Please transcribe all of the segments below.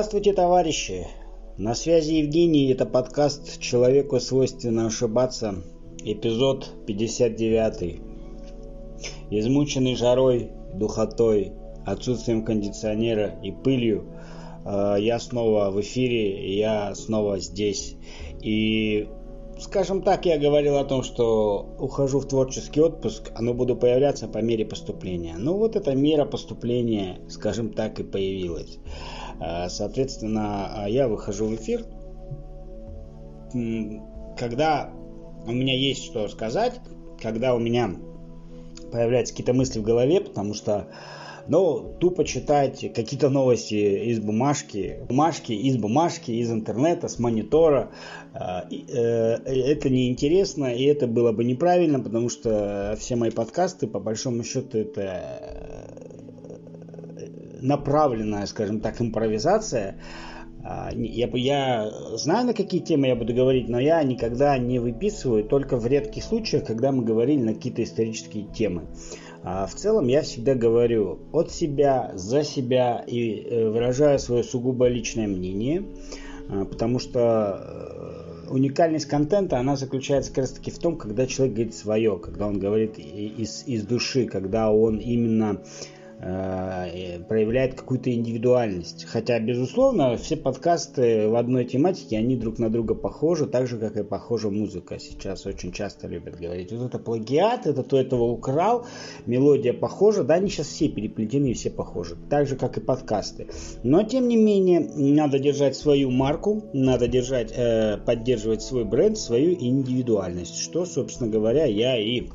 Здравствуйте, товарищи! На связи Евгений, это подкаст «Человеку свойственно ошибаться», эпизод 59. Измученный жарой, духотой, отсутствием кондиционера и пылью, э, я снова в эфире, я снова здесь. И скажем так, я говорил о том, что ухожу в творческий отпуск, но буду появляться по мере поступления. Ну вот эта мера поступления, скажем так, и появилась. А, соответственно, а, я выхожу в эфир, когда у меня есть что сказать, когда у меня появляются какие-то мысли в голове, потому что ну, тупо читать какие-то новости из бумажки, бумажки, из бумажки, из интернета, с монитора. Э, это неинтересно, и это было бы неправильно, потому что все мои подкасты, по большому счету, это направленная, скажем так, импровизация. А, я, я знаю, на какие темы я буду говорить, но я никогда не выписываю, только в редких случаях, когда мы говорили на какие-то исторические темы. А в целом я всегда говорю от себя, за себя и э, выражаю свое сугубо личное мнение, а, потому что э, уникальность контента, она заключается как раз таки в том, когда человек говорит свое, когда он говорит из, из души, когда он именно проявляет какую-то индивидуальность. Хотя, безусловно, все подкасты в одной тематике, они друг на друга похожи, так же, как и похожа музыка. Сейчас очень часто любят говорить, вот это плагиат, это то этого украл, мелодия похожа. Да, они сейчас все переплетены и все похожи. Так же, как и подкасты. Но, тем не менее, надо держать свою марку, надо держать, э, поддерживать свой бренд, свою индивидуальность. Что, собственно говоря, я и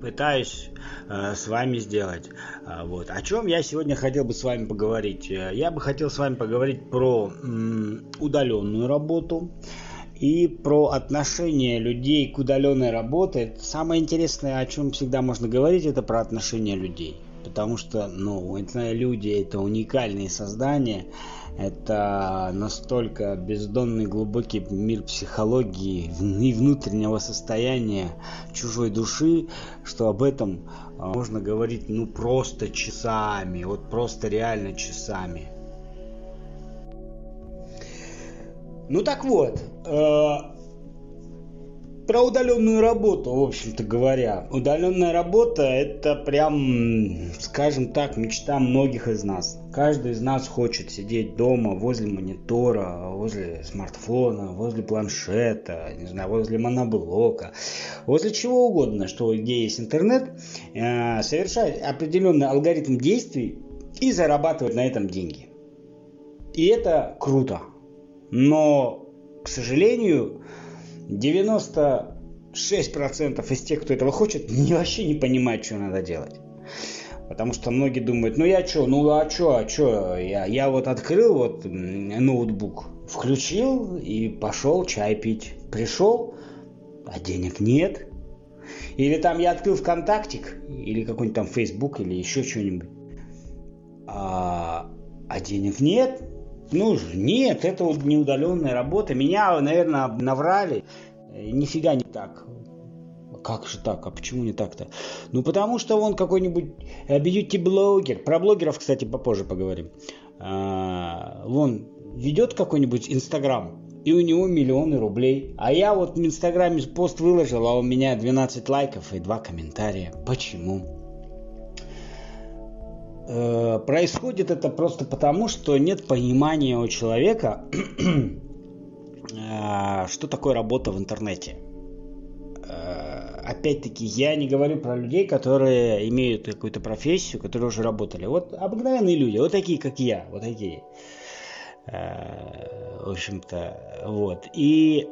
пытаюсь э, с вами сделать. А, вот. О чем я сегодня хотел бы с вами поговорить? Э, я бы хотел с вами поговорить про м, удаленную работу и про отношение людей к удаленной работе. Самое интересное, о чем всегда можно говорить, это про отношения людей. Потому что, ну, это люди, это уникальные создания, это настолько бездонный глубокий мир психологии и внутреннего состояния чужой души, что об этом а, можно говорить ну просто часами, вот просто реально часами. Ну так вот, э, про удаленную работу, в общем-то говоря. Удаленная работа это прям, скажем так, мечта многих из нас. Каждый из нас хочет сидеть дома возле монитора, возле смартфона, возле планшета, не знаю, возле моноблока, возле чего угодно, что где есть интернет, э, совершать определенный алгоритм действий и зарабатывать на этом деньги. И это круто. Но, к сожалению, 96% из тех, кто этого хочет, не, вообще не понимают, что надо делать. Потому что многие думают, ну я что, ну а что, а что, я, я вот открыл вот ноутбук, включил и пошел чай пить. Пришел, а денег нет. Или там я открыл ВКонтактик, или какой-нибудь там Facebook, или еще что-нибудь. А, а денег нет. Ну, нет, это вот неудаленная работа. Меня, наверное, наврали. Э, нифига не так. Как же так? А почему не так-то? Ну, потому что он какой-нибудь бьюти-блогер. Про блогеров, кстати, попозже поговорим. А, вон, ведет какой-нибудь Инстаграм, и у него миллионы рублей. А я вот в Инстаграме пост выложил, а у меня 12 лайков и 2 комментария. Почему? Э, происходит это просто потому, что нет понимания у человека, э, что такое работа в интернете. Э, опять-таки, я не говорю про людей, которые имеют какую-то профессию, которые уже работали. Вот обыкновенные люди, вот такие, как я, вот такие. В общем-то, вот. И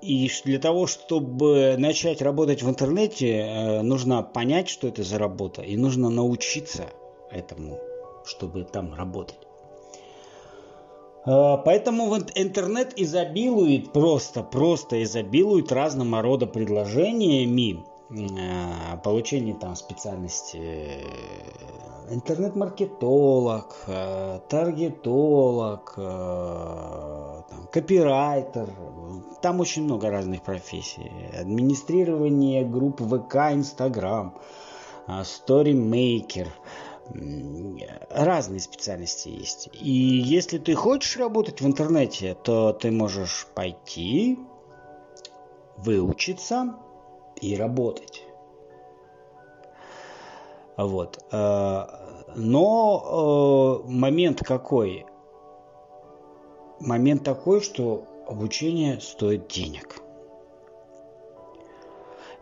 и для того, чтобы начать работать в интернете, э, нужно понять, что это за работа, и нужно научиться этому, чтобы там работать. Э, поэтому интернет изобилует просто, просто изобилует разного рода предложениями получение там специальности э, интернет-маркетолог, э, таргетолог, там, копирайтер. Там очень много разных профессий. Администрирование групп ВК, Инстаграм, сторимейкер. разные специальности есть. И если ты хочешь работать в интернете, то ты можешь пойти, выучиться и работать. Вот. Э, но э, момент какой? Момент такой, что обучение стоит денег.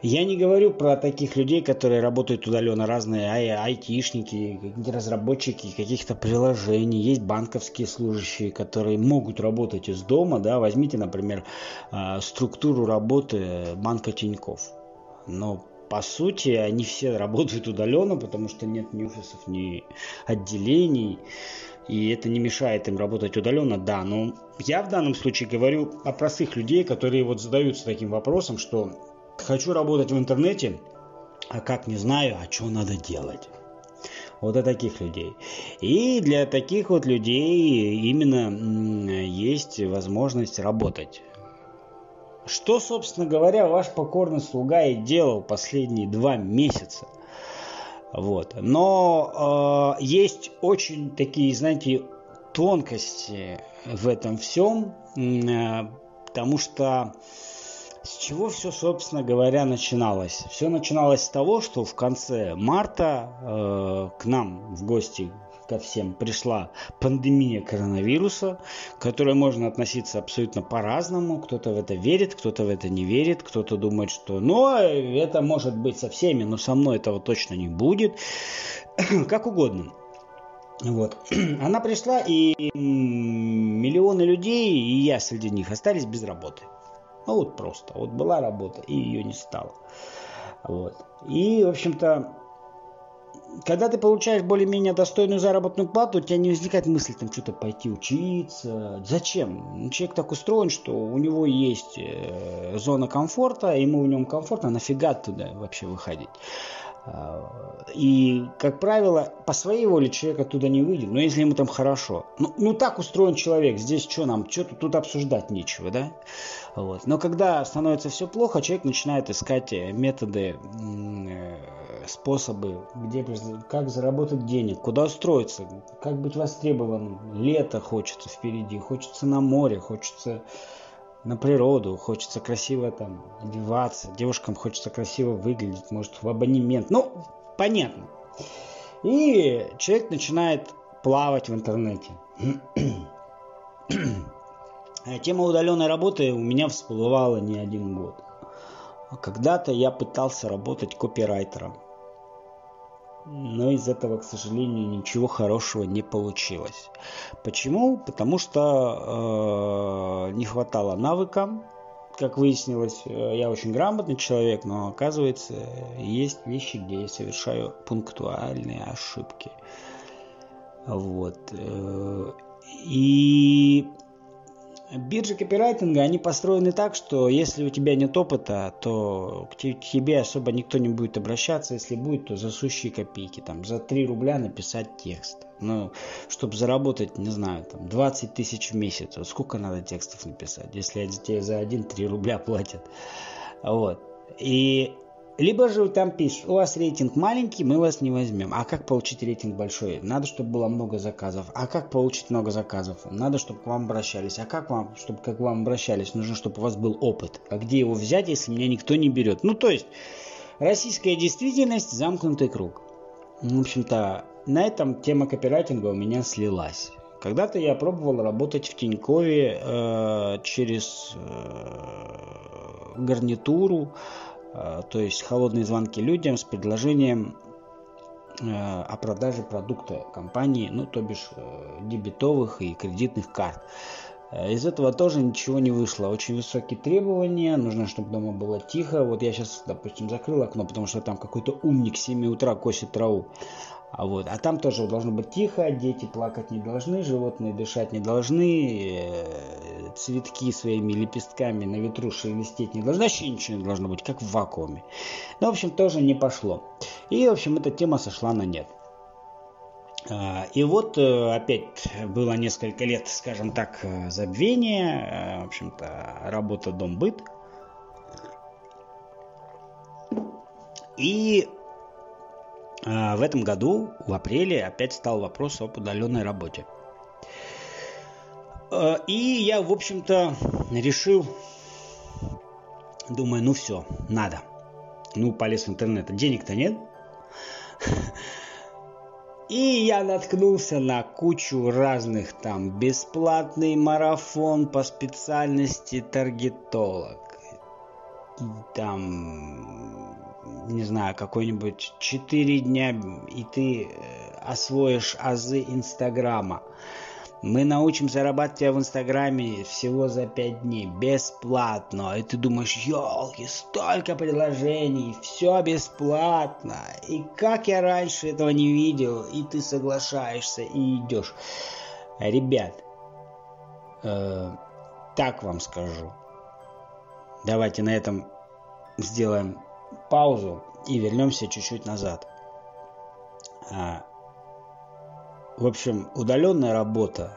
Я не говорю про таких людей, которые работают удаленно, разные ай- айтишники, разработчики каких-то приложений. Есть банковские служащие, которые могут работать из дома. Да? Возьмите, например, а, структуру работы банка Тиньков. Но по сути, они все работают удаленно, потому что нет ни офисов, ни отделений. И это не мешает им работать удаленно, да. Но я в данном случае говорю о простых людей, которые вот задаются таким вопросом, что Хочу работать в интернете, а как не знаю, а что надо делать. Вот о таких людей. И для таких вот людей именно есть возможность работать. Что, собственно говоря, ваш покорный слуга и делал последние два месяца. Вот. Но э, есть очень такие, знаете, тонкости в этом всем, э, потому что с чего все, собственно говоря, начиналось? Все начиналось с того, что в конце марта э, к нам в гости ко всем пришла пандемия коронавируса, к которой можно относиться абсолютно по-разному. Кто-то в это верит, кто-то в это не верит, кто-то думает, что ну, это может быть со всеми, но со мной этого точно не будет. как угодно. Вот. Она пришла, и миллионы людей, и я среди них, остались без работы. Ну вот просто. Вот была работа, и ее не стало. Вот. И, в общем-то, когда ты получаешь более-менее достойную заработную плату, у тебя не возникает мысли там что-то пойти учиться. Зачем? Ну, человек так устроен, что у него есть э, зона комфорта, ему в нем комфортно, нафига туда вообще выходить? И, как правило, по своей воле человек оттуда не выйдет, но если ему там хорошо. Ну, ну так устроен человек, здесь что нам, что тут, тут обсуждать нечего, да? Вот. Но когда становится все плохо, человек начинает искать э, методы, э, способы, где, как заработать денег, куда устроиться, как быть востребованным. Лето хочется впереди, хочется на море, хочется на природу, хочется красиво там одеваться, девушкам хочется красиво выглядеть, может в абонемент. Ну, понятно. И человек начинает плавать в интернете. Тема удаленной работы у меня всплывала не один год. Когда-то я пытался работать копирайтером но из этого, к сожалению, ничего хорошего не получилось. Почему? Потому что э, не хватало навыка. Как выяснилось, э, я очень грамотный человек, но оказывается, есть вещи, где я совершаю пунктуальные ошибки. Вот. Э, и Биржи копирайтинга, они построены так, что если у тебя нет опыта, то к тебе особо никто не будет обращаться. Если будет, то за сущие копейки. Там, за 3 рубля написать текст. Ну, чтобы заработать, не знаю, там, 20 тысяч в месяц. Вот сколько надо текстов написать, если тебе за 1-3 рубля платят. Вот. И либо же там пишут, у вас рейтинг маленький, мы вас не возьмем. А как получить рейтинг большой? Надо, чтобы было много заказов. А как получить много заказов? Надо, чтобы к вам обращались. А как вам, чтобы как к вам обращались? Нужно, чтобы у вас был опыт. А где его взять, если меня никто не берет? Ну, то есть, российская действительность – замкнутый круг. В общем-то, на этом тема копирайтинга у меня слилась. Когда-то я пробовал работать в Тинькове э, через э, гарнитуру, то есть холодные звонки людям с предложением э, о продаже продукта компании, ну, то бишь э, дебетовых и кредитных карт. Из этого тоже ничего не вышло. Очень высокие требования. Нужно, чтобы дома было тихо. Вот я сейчас, допустим, закрыл окно, потому что там какой-то умник с 7 утра косит траву. А, вот. а там тоже должно быть тихо, дети плакать не должны, животные дышать не должны, э, цветки своими лепестками на ветру шелестеть не должны, вообще ничего не должно быть, как в вакууме. Ну, в общем, тоже не пошло. И, в общем, эта тема сошла на нет. А, и вот э, опять было несколько лет, скажем так, э, забвения, в общем-то, работа дом-быт. И в этом году, в апреле, опять стал вопрос об удаленной работе. И я, в общем-то, решил, думаю, ну все, надо. Ну, полез в интернет. Денег-то нет. И я наткнулся на кучу разных там бесплатный марафон по специальности таргетолог. Там, не знаю, какой-нибудь 4 дня, и ты э, освоишь азы Инстаграма. Мы научим зарабатывать в Инстаграме всего за 5 дней, бесплатно. И ты думаешь, елки, столько предложений, все бесплатно. И как я раньше этого не видел, и ты соглашаешься и идешь. Ребят, э, так вам скажу. Давайте на этом сделаем паузу и вернемся чуть-чуть назад. А, в общем, удаленная работа,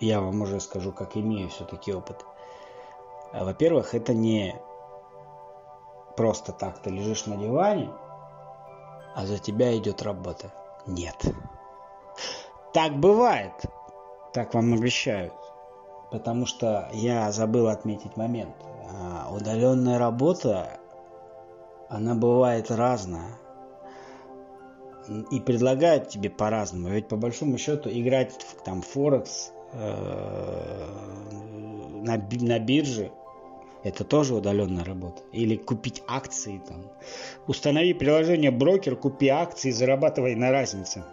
я вам уже скажу, как имею все-таки опыт. А, во-первых, это не просто так ты лежишь на диване, а за тебя идет работа. Нет. Так бывает. Так вам обещают. Потому что я забыл отметить момент. А, удаленная работа, она бывает разная и предлагают тебе по-разному. Ведь по большому счету играть в там Форекс э, на, на бирже это тоже удаленная работа. Или купить акции там. Установи приложение брокер, купи акции, зарабатывай на разнице.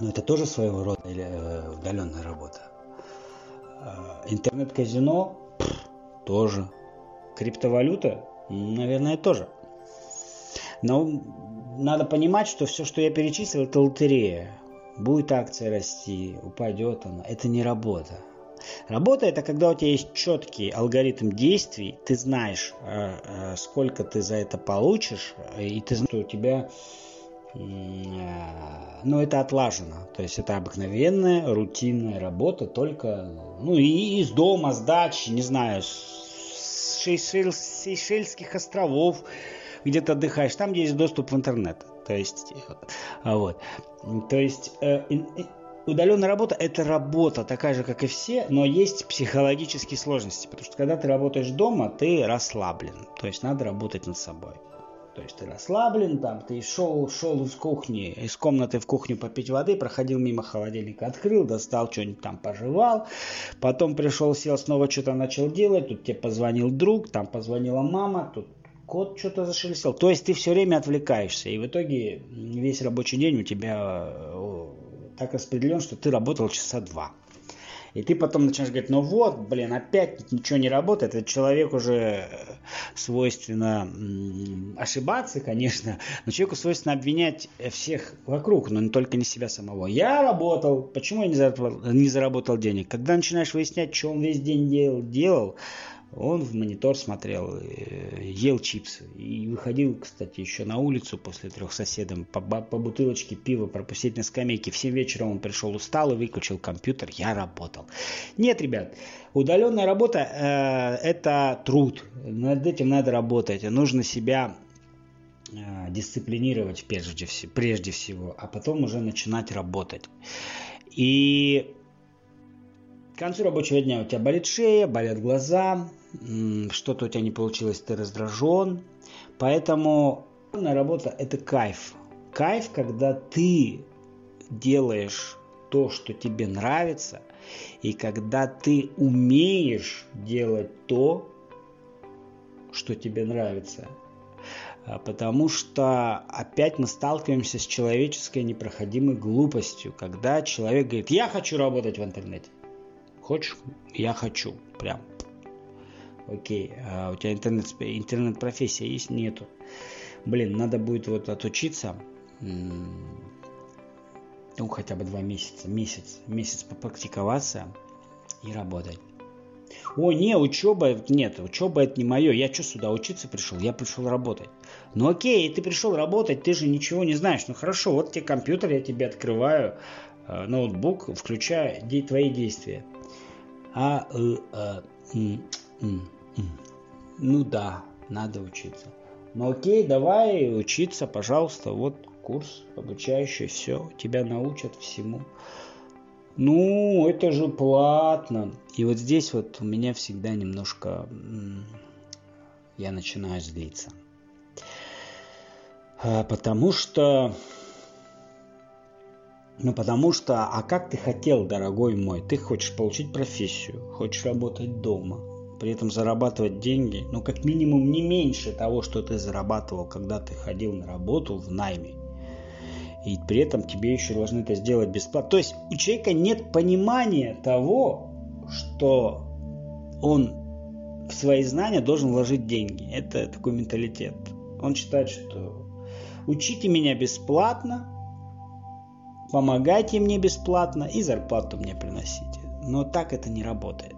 Но это тоже своего рода или, э, удаленная работа. Э, интернет-казино тоже. Криптовалюта, наверное, тоже. Но надо понимать, что все, что я перечислил, это лотерея. Будет акция расти, упадет она. Это не работа. Работа это когда у тебя есть четкий алгоритм действий, ты знаешь, э, э, сколько ты за это получишь, и ты знаешь, что у тебя э, ну, это отлажено. То есть это обыкновенная, рутинная работа, только, ну, и из дома, с дачи, не знаю, с Сейшельских островов, где ты отдыхаешь, там есть доступ в интернет. То есть, э, вот. То есть, э, удаленная работа – это работа, такая же, как и все, но есть психологические сложности. Потому что когда ты работаешь дома, ты расслаблен. То есть, надо работать над собой. То есть ты расслаблен, там, ты шел, шел из кухни, из комнаты в кухню попить воды, проходил мимо холодильника, открыл, достал что-нибудь там, пожевал, потом пришел, сел, снова что-то начал делать, тут тебе позвонил друг, там позвонила мама, тут кот что-то зашелестел. То есть ты все время отвлекаешься, и в итоге весь рабочий день у тебя так распределен, что ты работал часа два. И ты потом начинаешь говорить, ну вот, блин, опять ничего не работает. Это человек уже свойственно ошибаться, конечно, но человеку свойственно обвинять всех вокруг, но не только не себя самого. Я работал, почему я не заработал, не заработал денег? Когда начинаешь выяснять, что он весь день делал, делал он в монитор смотрел, э, ел чипсы. И выходил, кстати, еще на улицу после трех соседом по, по бутылочке пива пропустить на скамейке. В 7 вечера он пришел устал и выключил компьютер. Я работал. Нет, ребят, удаленная работа э, это труд. Над этим надо работать. Нужно себя э, дисциплинировать прежде, прежде всего, а потом уже начинать работать. И к концу рабочего дня у тебя болит шея, болят глаза, что-то у тебя не получилось, ты раздражен. Поэтому работа – это кайф. Кайф, когда ты делаешь то, что тебе нравится, и когда ты умеешь делать то, что тебе нравится. А, потому что опять мы сталкиваемся с человеческой непроходимой глупостью, когда человек говорит, я хочу работать в интернете. Хочешь? Я хочу. Прям окей, а у тебя интернет, интернет-профессия есть? Нету. Блин, надо будет вот отучиться, ну, хотя бы два месяца, месяц, месяц попрактиковаться и работать. О, не, учеба, нет, учеба это не мое. Я что сюда учиться пришел? Я пришел работать. Ну окей, ты пришел работать, ты же ничего не знаешь. Ну хорошо, вот тебе компьютер, я тебе открываю, э, ноутбук, включаю твои действия. А, э, э, м, м, м. Ну да, надо учиться. Ну окей, давай учиться, пожалуйста, вот курс обучающий, все, тебя научат всему. Ну, это же платно. И вот здесь вот у меня всегда немножко я начинаю злиться. А, потому что ну, потому что, а как ты хотел, дорогой мой? Ты хочешь получить профессию, хочешь работать дома, при этом зарабатывать деньги, ну, как минимум не меньше того, что ты зарабатывал, когда ты ходил на работу в найме. И при этом тебе еще должны это сделать бесплатно. То есть у человека нет понимания того, что он в свои знания должен вложить деньги. Это такой менталитет. Он считает, что учите меня бесплатно, помогайте мне бесплатно и зарплату мне приносите. Но так это не работает.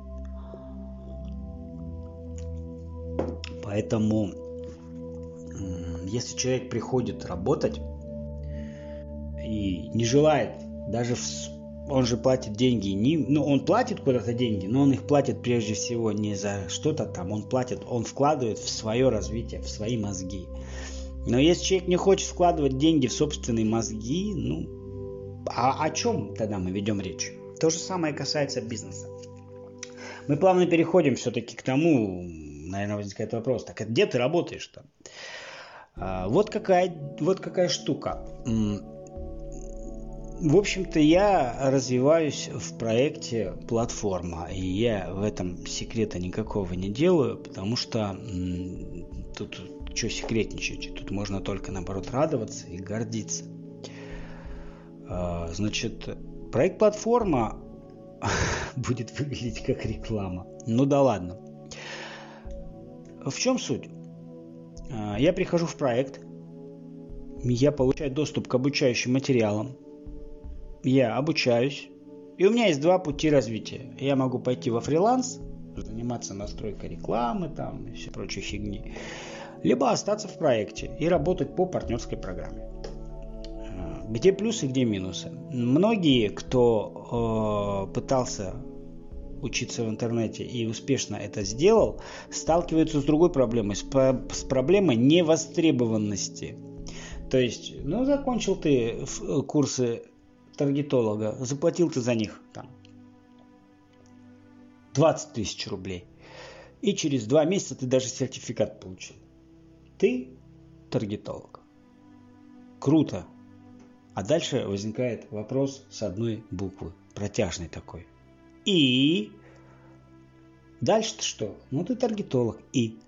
Поэтому, если человек приходит работать и не желает даже он же платит деньги, не, ну он платит куда-то деньги, но он их платит прежде всего не за что-то там, он платит, он вкладывает в свое развитие, в свои мозги. Но если человек не хочет вкладывать деньги в собственные мозги, ну а о чем тогда мы ведем речь? То же самое касается бизнеса. Мы плавно переходим все-таки к тому, наверное, возникает вопрос, так где ты работаешь там? А, вот какая, вот какая штука. В общем-то, я развиваюсь в проекте платформа, и я в этом секрета никакого не делаю, потому что тут что секретничать, тут можно только наоборот радоваться и гордиться. А, значит, проект платформа будет выглядеть как реклама. Ну да ладно. В чем суть? А, я прихожу в проект, я получаю доступ к обучающим материалам, я обучаюсь, и у меня есть два пути развития. Я могу пойти во фриланс, заниматься настройкой рекламы там и все прочей фигни, либо остаться в проекте и работать по партнерской программе. Э, где плюсы, где минусы? Многие, кто э, пытался учиться в интернете и успешно это сделал, сталкиваются с другой проблемой, с, с проблемой невостребованности. То есть, ну, закончил ты курсы таргетолога, заплатил ты за них там 20 тысяч рублей. И через два месяца ты даже сертификат получил. Ты таргетолог. Круто. А дальше возникает вопрос с одной буквы. Протяжный такой. И дальше-то что? Ну ты таргетолог. И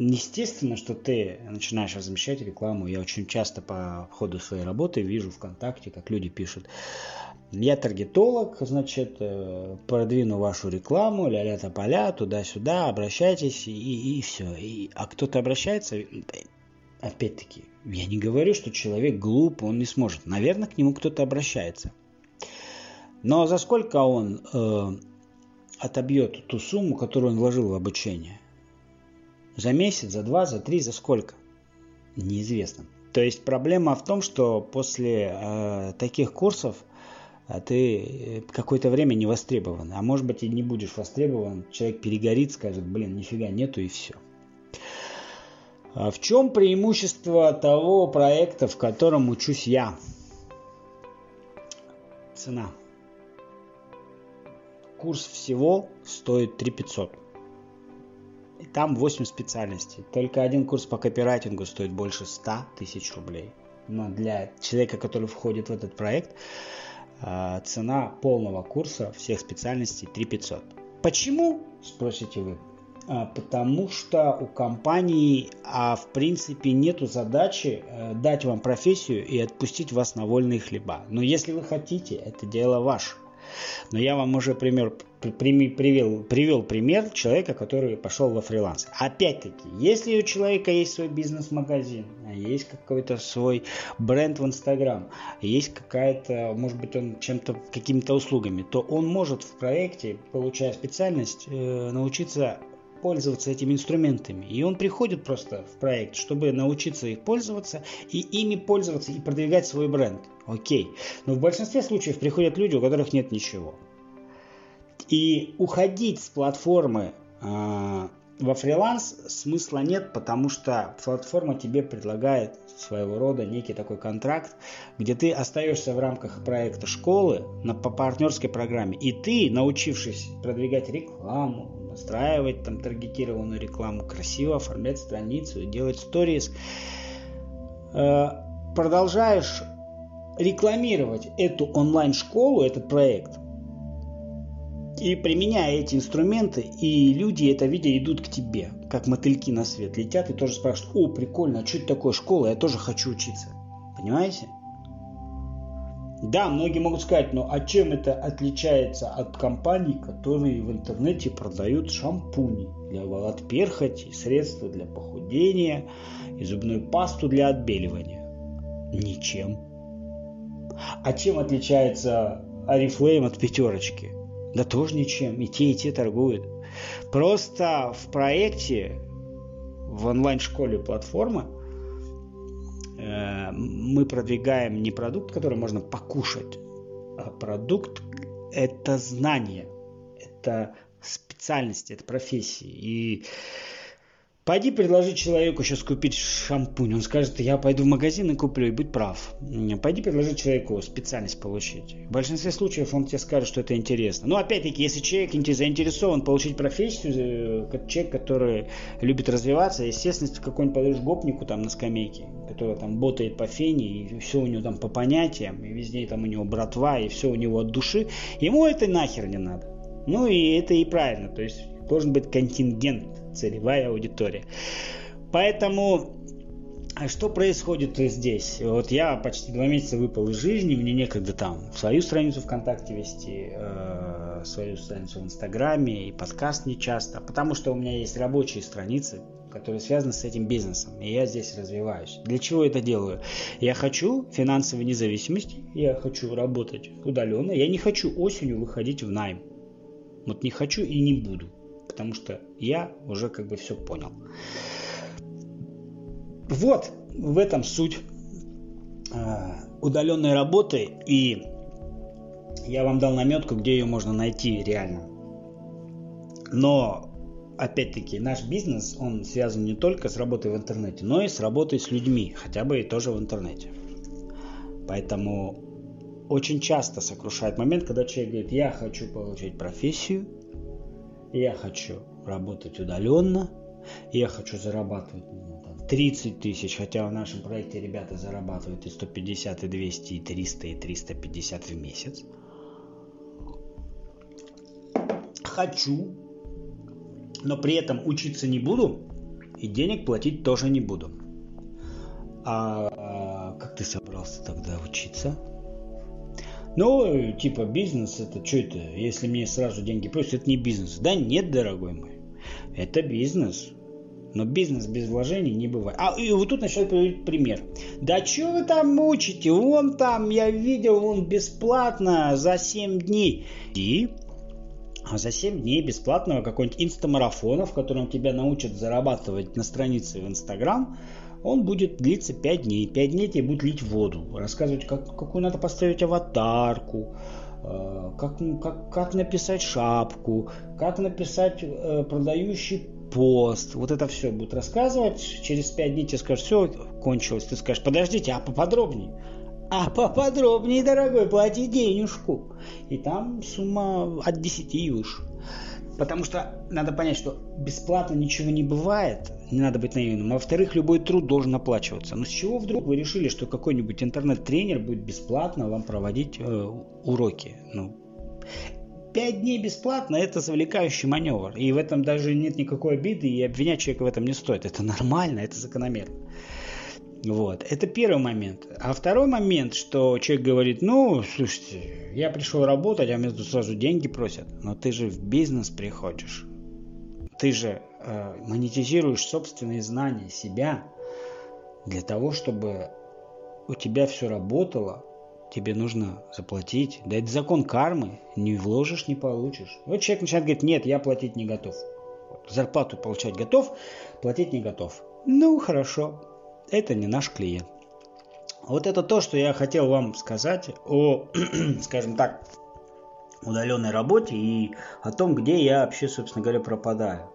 Естественно, что ты начинаешь размещать рекламу. Я очень часто по ходу своей работы вижу ВКонтакте, как люди пишут. Я таргетолог, значит, э, продвину вашу рекламу, ля-ля поля, туда-сюда, обращайтесь, и, и все. И, а кто-то обращается, опять-таки, я не говорю, что человек глуп, он не сможет. Наверное, к нему кто-то обращается. Но за сколько он э, отобьет ту сумму, которую он вложил в обучение? За месяц, за два, за три, за сколько? Неизвестно. То есть проблема в том, что после э, таких курсов э, ты э, какое-то время не востребован. А может быть и не будешь востребован. Человек перегорит, скажет, блин, нифига нету и все. А в чем преимущество того проекта, в котором учусь я? Цена. Курс всего стоит 3 500. И там 8 специальностей. Только один курс по копирайтингу стоит больше 100 тысяч рублей. Но для человека, который входит в этот проект, а, цена полного курса всех специальностей 3 500. Почему, спросите вы? А, потому что у компании, а в принципе, нету задачи э, дать вам профессию и отпустить вас на вольные хлеба. Но если вы хотите, это дело ваше. Но я вам уже пример привел, привел пример человека, который пошел во фриланс. Опять-таки, если у человека есть свой бизнес-магазин, а есть какой-то свой бренд в Инстаграм, есть какая-то, может быть, он чем-то, какими-то услугами, то он может в проекте, получая специальность, э, научиться пользоваться этими инструментами. И он приходит просто в проект, чтобы научиться их пользоваться и ими пользоваться и продвигать свой бренд. Окей. Но в большинстве случаев приходят люди, у которых нет ничего. И уходить с платформы, а, во фриланс смысла нет, потому что платформа тебе предлагает своего рода некий такой контракт, где ты остаешься в рамках проекта школы на, по партнерской программе. И ты, научившись продвигать рекламу, настраивать там таргетированную рекламу, красиво оформлять страницу, делать сторис, э, продолжаешь рекламировать эту онлайн-школу, этот проект – и применяя эти инструменты, и люди это видя идут к тебе, как мотыльки на свет, летят и тоже спрашивают, о, прикольно, а что это такое школа, я тоже хочу учиться. Понимаете? Да, многие могут сказать, но а чем это отличается от компаний, которые в интернете продают шампуни для от перхоти, средства для похудения и зубную пасту для отбеливания? Ничем. А чем отличается Арифлейм от пятерочки? Да тоже ничем. И те, и те торгуют. Просто в проекте, в онлайн-школе платформы, мы продвигаем не продукт, который можно покушать, а продукт – это знание, это специальности, это профессии. И Пойди предложи человеку сейчас купить шампунь. Он скажет, я пойду в магазин и куплю, и будь прав. Пойди предложи человеку специальность получить. В большинстве случаев он тебе скажет, что это интересно. Но опять-таки, если человек заинтересован получить профессию, как человек, который любит развиваться, естественно, если какой-нибудь подаешь гопнику там на скамейке, который там ботает по фене, и все у него там по понятиям, и везде там у него братва, и все у него от души, ему это нахер не надо. Ну и это и правильно, то есть должен быть контингент целевая аудитория. Поэтому а что происходит здесь? Вот я почти два месяца выпал из жизни, мне некогда там свою страницу ВКонтакте вести, э, свою страницу в Инстаграме и подкаст не часто, потому что у меня есть рабочие страницы, которые связаны с этим бизнесом, и я здесь развиваюсь. Для чего это делаю? Я хочу финансовой независимости, я хочу работать удаленно, я не хочу осенью выходить в найм. Вот не хочу и не буду потому что я уже как бы все понял. Вот в этом суть э, удаленной работы, и я вам дал наметку, где ее можно найти реально. Но опять-таки, наш бизнес, он связан не только с работой в интернете, но и с работой с людьми, хотя бы и тоже в интернете. Поэтому очень часто сокрушает момент, когда человек говорит, я хочу получить профессию, я хочу работать удаленно, я хочу зарабатывать ну, там, 30 тысяч, хотя в нашем проекте ребята зарабатывают и 150, и 200, и 300, и 350 в месяц. Хочу, но при этом учиться не буду и денег платить тоже не буду. А, а как ты собрался тогда учиться? Ну, типа бизнес, это что это? Если мне сразу деньги просят, это не бизнес. Да нет, дорогой мой. Это бизнес. Но бизнес без вложений не бывает. А и вот тут начал приводить пример. Да что вы там мучите? Вон там, я видел, вон бесплатно за 7 дней. И а за 7 дней бесплатного какой-нибудь инстамарафона, в котором тебя научат зарабатывать на странице в Инстаграм, он будет длиться 5 дней. 5 дней тебе будут лить воду, рассказывать, как, какую надо поставить аватарку, э, как, как, как написать шапку, как написать э, продающий пост. Вот это все будет рассказывать. Через 5 дней тебе скажут, все, кончилось. Ты скажешь, подождите, а поподробнее? А поподробнее, дорогой, плати денежку. И там сумма от 10 и выше. Потому что надо понять, что бесплатно ничего не бывает, не надо быть наивным. А во-вторых, любой труд должен оплачиваться. Но с чего вдруг вы решили, что какой-нибудь интернет-тренер будет бесплатно вам проводить э, уроки? Ну, пять дней бесплатно – это завлекающий маневр. И в этом даже нет никакой обиды, и обвинять человека в этом не стоит. Это нормально, это закономерно. Вот, это первый момент. А второй момент, что человек говорит, ну, слушайте, я пришел работать, а мне тут сразу деньги просят. Но ты же в бизнес приходишь. Ты же э, монетизируешь собственные знания себя для того, чтобы у тебя все работало, тебе нужно заплатить. Да это закон кармы. Не вложишь, не получишь. Вот человек начинает говорить, нет, я платить не готов. Зарплату получать готов, платить не готов. Ну, хорошо это не наш клиент. Вот это то, что я хотел вам сказать о, скажем так, удаленной работе и о том, где я вообще, собственно говоря, пропадаю.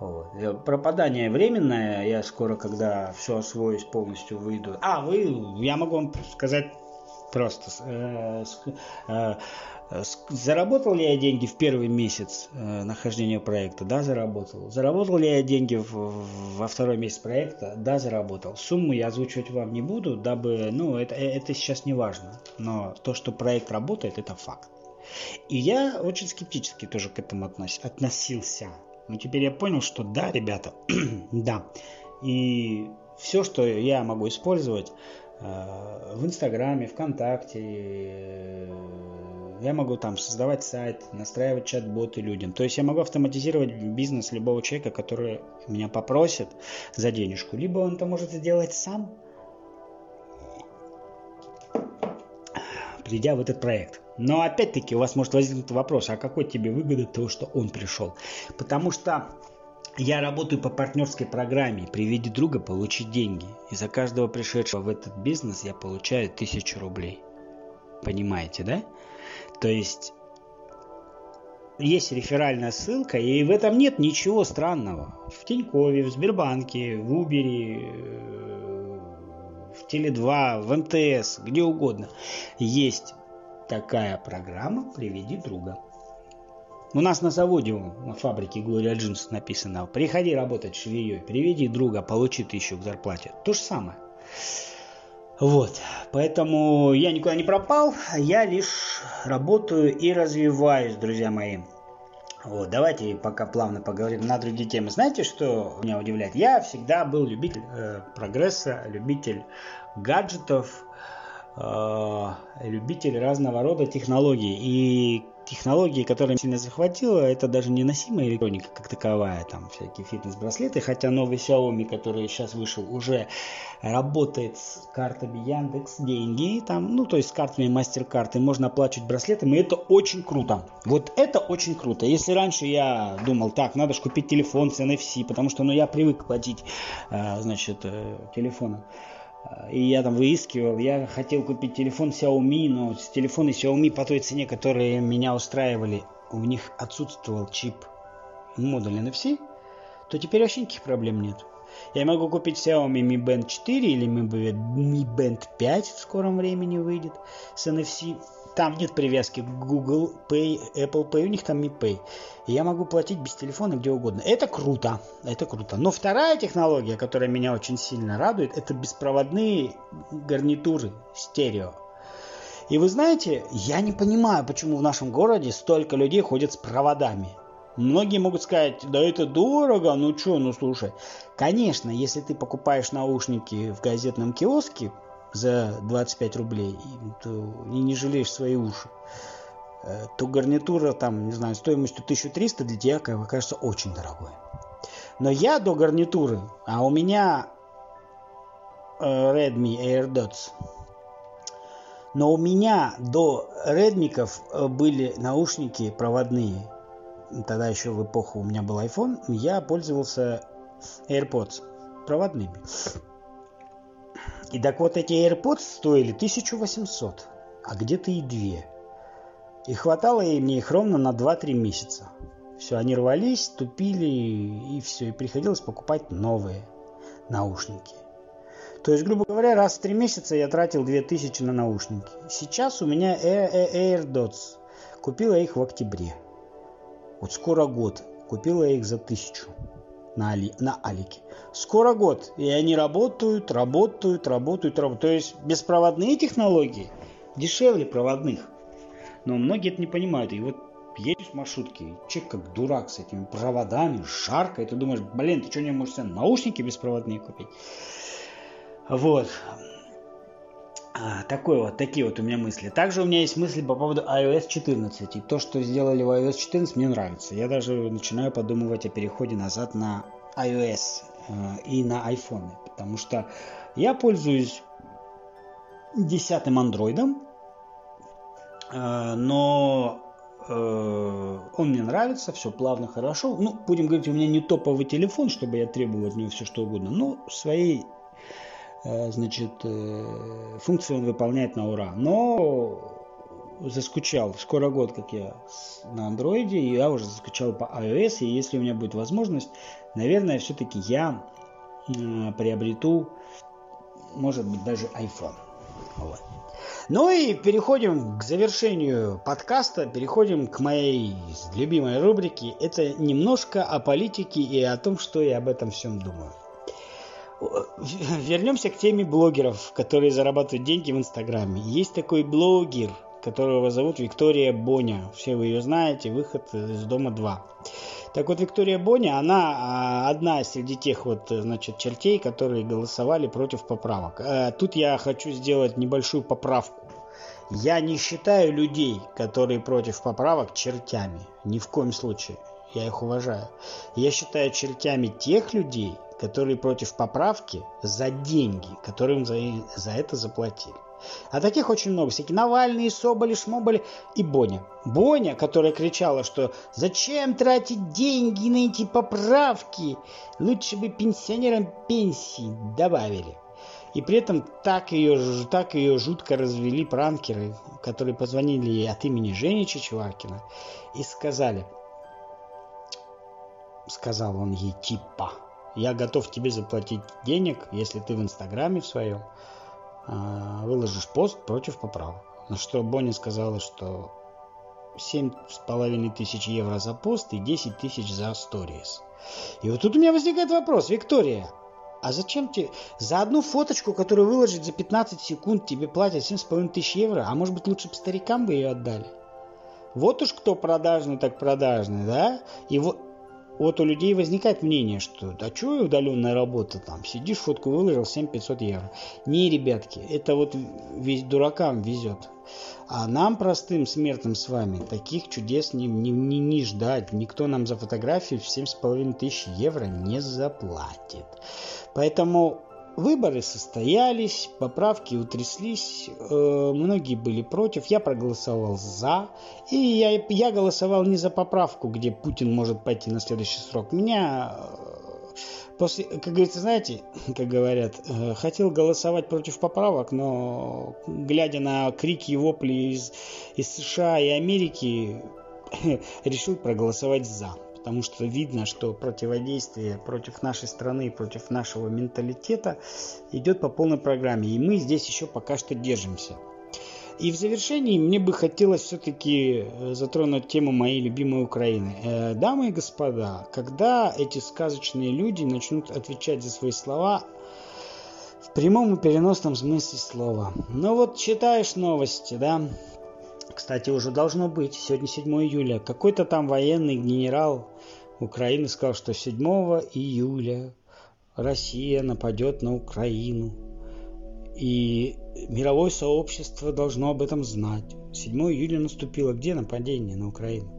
Вот. Пропадание временное, я скоро, когда все освоюсь, полностью выйду. А, вы, я могу вам сказать просто. Э, э, заработал ли я деньги в первый месяц э, нахождения проекта? Да, заработал. Заработал ли я деньги во второй месяц проекта? Да, заработал. Сумму я озвучивать вам не буду, дабы, ну, это, это сейчас не важно. Но то, что проект работает, это факт. И я очень скептически тоже к этому относ, относился. Но теперь я понял, что да, ребята, да. И все, что я могу использовать в Инстаграме, ВКонтакте, э, я могу там создавать сайт, настраивать чат-боты людям. То есть я могу автоматизировать бизнес любого человека, который меня попросит за денежку. Либо он это может сделать сам, придя в этот проект. Но опять-таки у вас может возникнуть вопрос, а какой тебе выгода того, что он пришел? Потому что я работаю по партнерской программе «При виде друга получить деньги». И за каждого пришедшего в этот бизнес я получаю тысячу рублей. Понимаете, да? То есть есть реферальная ссылка, и в этом нет ничего странного. В Тинькове, в Сбербанке, в Убере, э, в Теле2, в МТС, где угодно есть такая программа «Приведи друга». У нас на заводе, на фабрике Gloria Jeans написано «Приходи работать швеей, приведи друга, получи тысячу к зарплате». То же самое. Вот, поэтому я никуда не пропал, я лишь работаю и развиваюсь, друзья мои. Вот, давайте пока плавно поговорим на другие темы. Знаете, что меня удивляет? Я всегда был любитель э, прогресса, любитель гаджетов, э, любитель разного рода технологий. И технологии, которые сильно захватила, это даже не электроника как таковая, там всякие фитнес-браслеты, хотя новый Xiaomi, который сейчас вышел, уже работает с картами Яндекс деньги, там, ну, то есть с картами MasterCard, и можно оплачивать браслетами, и это очень круто. Вот это очень круто. Если раньше я думал, так, надо же купить телефон с NFC, потому что, ну, я привык платить, э, значит, э, телефоном и я там выискивал, я хотел купить телефон Xiaomi, но телефоны Xiaomi по той цене, которые меня устраивали, у них отсутствовал чип модуль NFC, то теперь вообще никаких проблем нет. Я могу купить Xiaomi Mi Band 4 или Mi Band 5 в скором времени выйдет с NFC там нет привязки к Google Pay, Apple Pay, у них там Mi Pay. И я могу платить без телефона где угодно. Это круто, это круто. Но вторая технология, которая меня очень сильно радует, это беспроводные гарнитуры стерео. И вы знаете, я не понимаю, почему в нашем городе столько людей ходят с проводами. Многие могут сказать, да это дорого, ну что, ну слушай. Конечно, если ты покупаешь наушники в газетном киоске, за 25 рублей и, и не жалеешь свои уши, э, то гарнитура там, не знаю, стоимостью 1300 для тебя кажется очень дорогой. Но я до гарнитуры, а у меня э, Redmi AirDots, но у меня до Redmi'ков э, были наушники проводные. Тогда еще в эпоху у меня был iPhone, я пользовался AirPods проводными. И так вот эти AirPods стоили 1800, а где-то и две. И хватало мне их ровно на 2-3 месяца. Все, они рвались, тупили и все. И приходилось покупать новые наушники. То есть, грубо говоря, раз в 3 месяца я тратил 2000 на наушники. Сейчас у меня AirDots. Купила их в октябре. Вот скоро год. Купила я их за 1000 на, Али, на Алике. Скоро год, и они работают, работают, работают, работают. То есть беспроводные технологии дешевле проводных. Но многие это не понимают. И вот едешь в маршрутке, человек как дурак с этими проводами, жарко, и ты думаешь, блин, ты что не можешь себе наушники беспроводные купить? Вот. А, такой вот, такие вот у меня мысли. Также у меня есть мысли по поводу iOS 14. И то, что сделали в iOS 14, мне нравится. Я даже начинаю подумывать о переходе назад на iOS э, и на iPhone. Потому что я пользуюсь десятым андроидом, э, но э, он мне нравится, все плавно, хорошо. Ну, будем говорить, у меня не топовый телефон, чтобы я требовал от него все что угодно, но своей Э, значит, э, функцию он выполняет на ура. Но заскучал. Скоро год, как я на андроиде, и я уже заскучал по iOS, и если у меня будет возможность, наверное, все-таки я э, приобрету, может быть, даже iPhone. Вот. Ну и переходим к завершению подкаста, переходим к моей любимой рубрике. Это немножко о политике и о том, что я об этом всем думаю. Вернемся к теме блогеров, которые зарабатывают деньги в Инстаграме. Есть такой блогер, которого зовут Виктория Боня. Все вы ее знаете, выход из дома 2. Так вот, Виктория Боня, она а, одна среди тех вот, значит, чертей, которые голосовали против поправок. Э, тут я хочу сделать небольшую поправку. Я не считаю людей, которые против поправок, чертями. Ни в коем случае. Я их уважаю. Я считаю чертями тех людей, которые против поправки за деньги, которые им за, за это заплатили. А таких очень много. Всякие Навальные, Соболи, Шмоболи и Боня. Боня, которая кричала, что зачем тратить деньги на эти поправки? Лучше бы пенсионерам пенсии добавили. И при этом так ее, так ее жутко развели пранкеры, которые позвонили ей от имени Жени Чичваркина и сказали, сказал он ей типа, я готов тебе заплатить денег, если ты в Инстаграме в своем а, выложишь пост против поправок. На что Бонни сказала, что семь с половиной тысяч евро за пост и 10 тысяч за сторис. И вот тут у меня возникает вопрос, Виктория, а зачем тебе за одну фоточку, которую выложить за 15 секунд, тебе платят 7,5 тысяч евро, а может быть лучше бы старикам бы ее отдали? Вот уж кто продажный, так продажный, да? И вот, вот у людей возникает мнение, что да что удаленная работа там, сидишь, фотку выложил, 7 500 евро. Не, ребятки, это вот весь дуракам везет. А нам, простым смертным с вами, таких чудес не, не, не, не ждать. Никто нам за фотографию в 7,5 тысяч евро не заплатит. Поэтому Выборы состоялись, поправки утряслись, э, многие были против, я проголосовал за. И я, я голосовал не за поправку, где Путин может пойти на следующий срок. Меня э, после, как говорится, знаете, как говорят, э, хотел голосовать против поправок, но глядя на крики и вопли из, из США и Америки, решил проголосовать за потому что видно, что противодействие против нашей страны, против нашего менталитета идет по полной программе. И мы здесь еще пока что держимся. И в завершении мне бы хотелось все-таки э, затронуть тему моей любимой Украины. Э, дамы и господа, когда эти сказочные люди начнут отвечать за свои слова в прямом и переносном смысле слова. Ну вот читаешь новости, да, кстати, уже должно быть, сегодня 7 июля. Какой-то там военный генерал Украины сказал, что 7 июля Россия нападет на Украину. И мировое сообщество должно об этом знать. 7 июля наступило. Где нападение на Украину?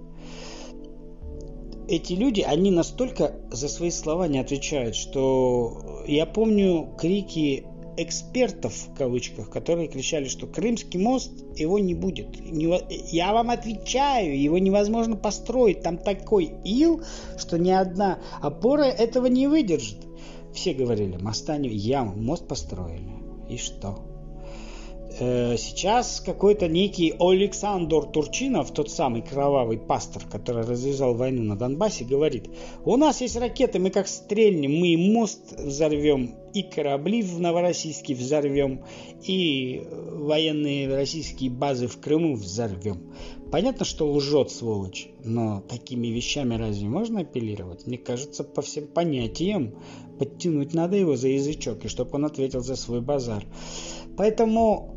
Эти люди, они настолько за свои слова не отвечают, что я помню крики экспертов, в кавычках, которые кричали, что Крымский мост, его не будет. Я вам отвечаю, его невозможно построить. Там такой ил, что ни одна опора этого не выдержит. Все говорили, моста не... Яму, мост построили. И что? Э, сейчас какой-то некий Александр Турчинов, тот самый кровавый пастор, который развязал войну на Донбассе, говорит, у нас есть ракеты, мы как стрельнем, мы и мост взорвем, и корабли в Новороссийске взорвем, и военные российские базы в Крыму взорвем. Понятно, что лжет сволочь, но такими вещами разве можно апеллировать? Мне кажется, по всем понятиям подтянуть надо его за язычок, и чтобы он ответил за свой базар. Поэтому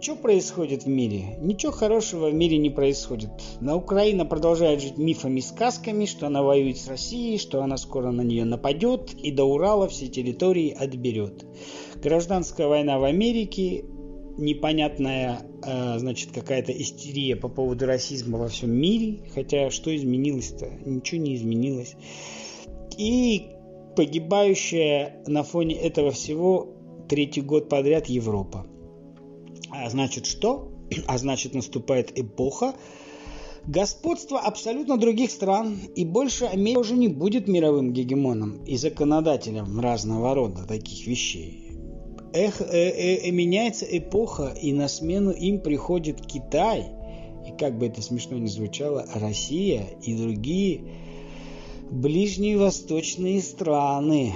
что происходит в мире? Ничего хорошего в мире не происходит. На Украина продолжает жить мифами сказками, что она воюет с Россией, что она скоро на нее нападет и до Урала все территории отберет. Гражданская война в Америке, непонятная, э, значит, какая-то истерия по поводу расизма во всем мире, хотя что изменилось-то? Ничего не изменилось. И погибающая на фоне этого всего третий год подряд Европа. А значит что? А значит наступает эпоха господства абсолютно других стран, и больше Америка уже не будет мировым гегемоном и законодателем разного рода таких вещей. Эх, э, э, э, меняется эпоха, и на смену им приходит Китай, и как бы это смешно ни звучало, Россия и другие ближние восточные страны.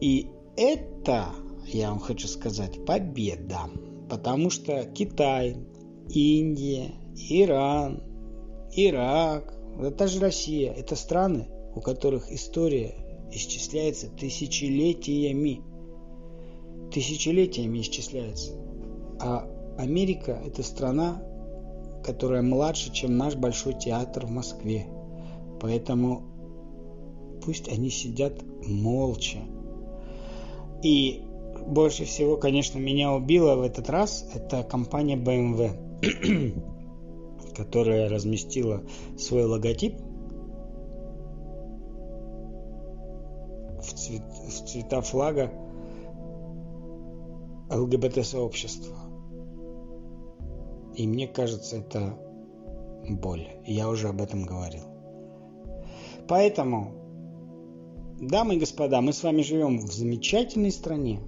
И это, я вам хочу сказать, победа. Потому что Китай, Индия, Иран, Ирак, это же Россия, это страны, у которых история исчисляется тысячелетиями. Тысячелетиями исчисляется. А Америка – это страна, которая младше, чем наш Большой театр в Москве. Поэтому пусть они сидят молча. И больше всего, конечно, меня убило в этот раз это компания BMW, которая разместила свой логотип в, цвет, в цвета флага ЛГБТ-сообщества. И мне кажется, это боль. Я уже об этом говорил. Поэтому, дамы и господа, мы с вами живем в замечательной стране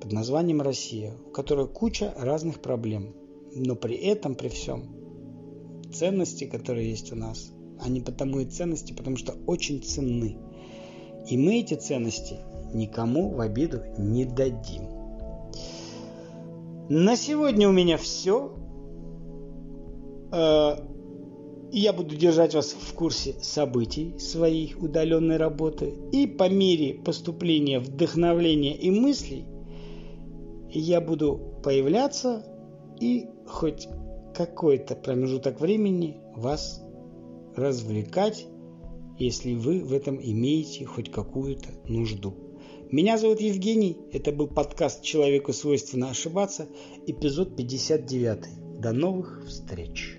под названием Россия, у которой куча разных проблем. Но при этом, при всем, ценности, которые есть у нас, они потому и ценности, потому что очень ценны. И мы эти ценности никому в обиду не дадим. На сегодня у меня все. Э, я буду держать вас в курсе событий своей удаленной работы. И по мере поступления вдохновления и мыслей я буду появляться и хоть какой-то промежуток времени вас развлекать если вы в этом имеете хоть какую-то нужду. Меня зовут Евгений, это был подкаст «Человеку свойственно ошибаться», эпизод 59. До новых встреч!